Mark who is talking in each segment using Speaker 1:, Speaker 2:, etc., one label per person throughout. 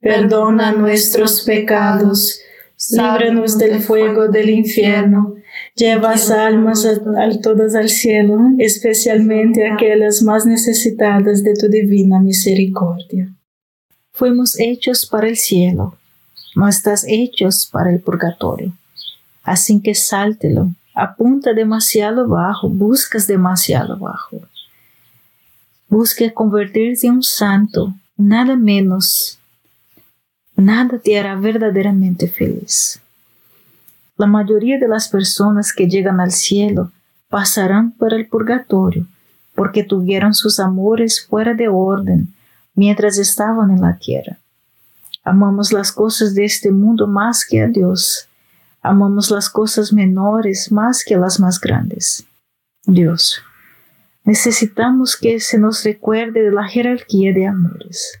Speaker 1: perdona nuestros pecados, líbranos del fuego del infierno, lleva almas a, todas al cielo, especialmente aquellas más necesitadas de tu divina misericordia. Fuimos hechos para el cielo, no estás hechos para el purgatorio. Así que sáltelo, apunta demasiado bajo, buscas demasiado bajo. Busca convertirte en un santo, nada menos nada te hará verdaderamente feliz. La mayoría de las personas que llegan al cielo pasarán por el purgatorio porque tuvieron sus amores fuera de orden mientras estaban en la tierra. Amamos las cosas de este mundo más que a Dios. Amamos las cosas menores más que las más grandes. Dios, necesitamos que se nos recuerde de la jerarquía de amores.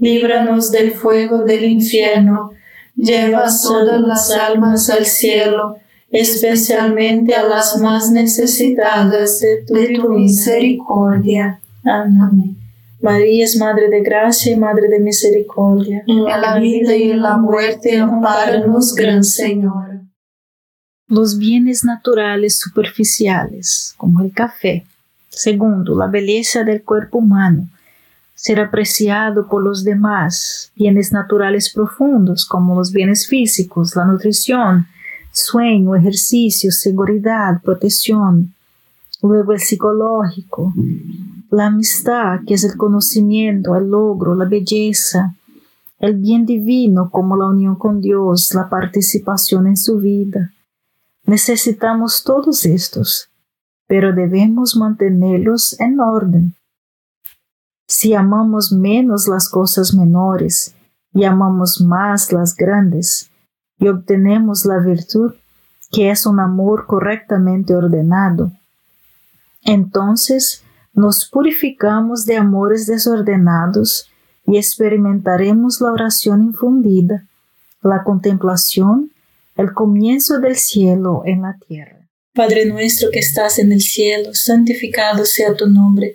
Speaker 1: líbranos del fuego del infierno, lleva todas las almas al cielo, especialmente a las más necesitadas de tu, misericordia. Amén. María es Madre de Gracia y Madre de Misericordia.
Speaker 2: En la vida y en la muerte, amparanos, Gran Señor.
Speaker 1: Los bienes naturales superficiales, como el café, segundo, la belleza del cuerpo humano, ser apreciado por los demás, bienes naturales profundos, como los bienes físicos, la nutrición, sueño, ejercicio, seguridad, protección, luego el psicológico, la amistad, que es el conocimiento, el logro, la belleza, el bien divino como la unión con Dios, la participación en su vida. Necesitamos todos estos, pero debemos mantenerlos en orden. Si amamos menos las cosas menores y amamos más las grandes, y obtenemos la virtud, que es un amor correctamente ordenado, entonces nos purificamos de amores desordenados y experimentaremos la oración infundida, la contemplación, el comienzo del cielo en la tierra. Padre nuestro que estás en el cielo, santificado sea tu nombre.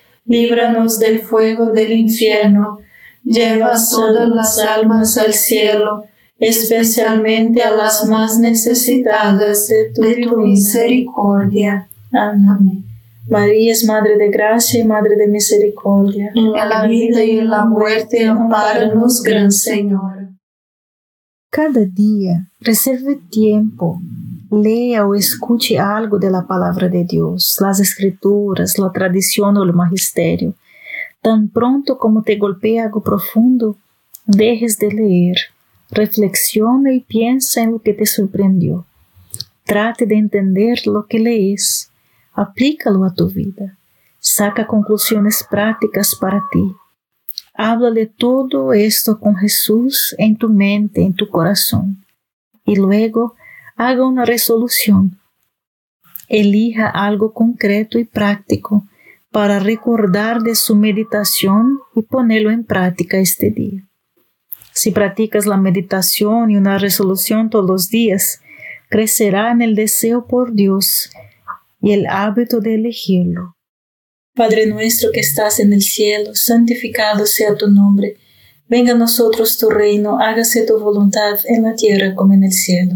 Speaker 1: líbranos del fuego del infierno, lleva todas las almas al cielo, especialmente a las más necesitadas de tu, misericordia. Amén. María es Madre de Gracia y Madre de Misericordia.
Speaker 2: En la vida y en la muerte, amparanos, Gran Señor.
Speaker 3: Cada día reserve tiempo, lea o escuche algo de la palabra de Dios, las escrituras, la tradición o el magisterio. Tan pronto como te golpea algo profundo, dejes de leer, reflexiona y piensa en lo que te sorprendió. Trate de entender lo que lees, aplícalo a tu vida, saca conclusiones prácticas para ti. Háblale todo esto con Jesús en tu mente, en tu corazón, y luego haga una resolución. Elija algo concreto y práctico para recordar de su meditación y ponerlo en práctica este día. Si practicas la meditación y una resolución todos los días, crecerá en el deseo por Dios y el hábito de elegirlo.
Speaker 1: Padre nuestro que estás en el cielo, santificado sea tu nombre. Venga a nosotros tu reino, hágase tu voluntad en la tierra como en el cielo.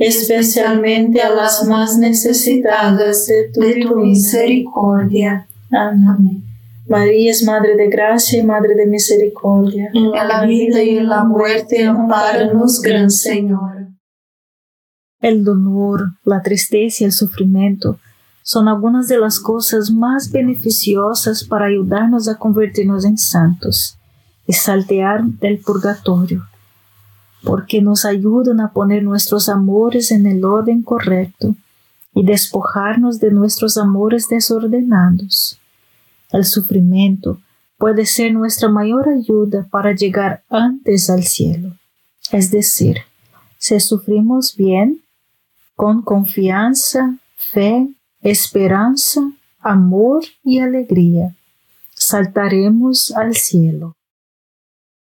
Speaker 1: especialmente a las más necesitadas de tu, misericordia. Amén. María es Madre de Gracia y Madre de Misericordia.
Speaker 2: En la vida y en la muerte, amparanos, Gran Señor.
Speaker 3: El dolor, la tristeza y el sufrimiento son algunas de las cosas más beneficiosas para ayudarnos a convertirnos en santos y saltear del purgatorio, porque nos ayudan a poner nuestros amores en el orden correcto y despojarnos de nuestros amores desordenados. El sufrimiento puede ser nuestra mayor ayuda para llegar antes al cielo. Es decir, si sufrimos bien, con confianza, fe, esperanza, amor y alegría, saltaremos al cielo.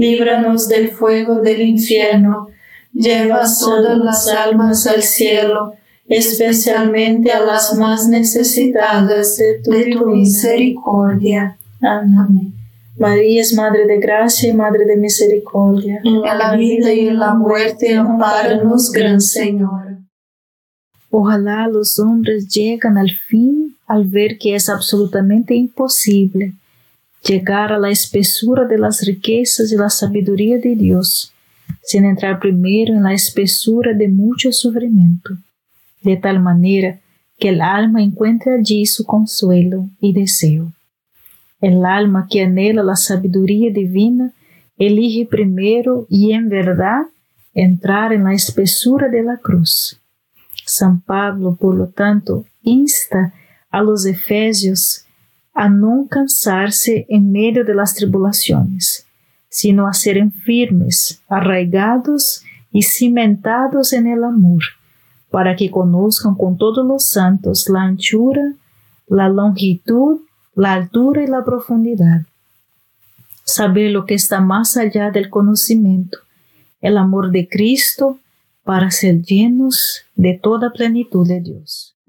Speaker 1: líbranos del fuego del infierno, lleva todas las almas al cielo, especialmente a las más necesitadas de tu, misericordia. Amén. María es Madre de Gracia y Madre de Misericordia.
Speaker 2: En la vida y en la muerte, amparanos, Gran Señor.
Speaker 3: Ojalá los hombres lleguen al fin al ver que es absolutamente imposible llegar a la espesura de las riquezas y la sabiduría de Dios, sin entrar primero en la espesura de mucho sufrimiento, de tal manera que el alma encuentre allí su consuelo y deseo. El alma que anhela la sabiduría divina elige primero y en verdad entrar en la espesura de la cruz. San Pablo, por lo tanto, insta a los efesios a no cansarse en medio de las tribulaciones, sino a ser firmes, arraigados y cimentados en el amor, para que conozcan con todos los santos la anchura, la longitud la altura y la profundidad. Saber lo que está más allá del conocimiento, el amor de Cristo para ser llenos de toda plenitud de Dios.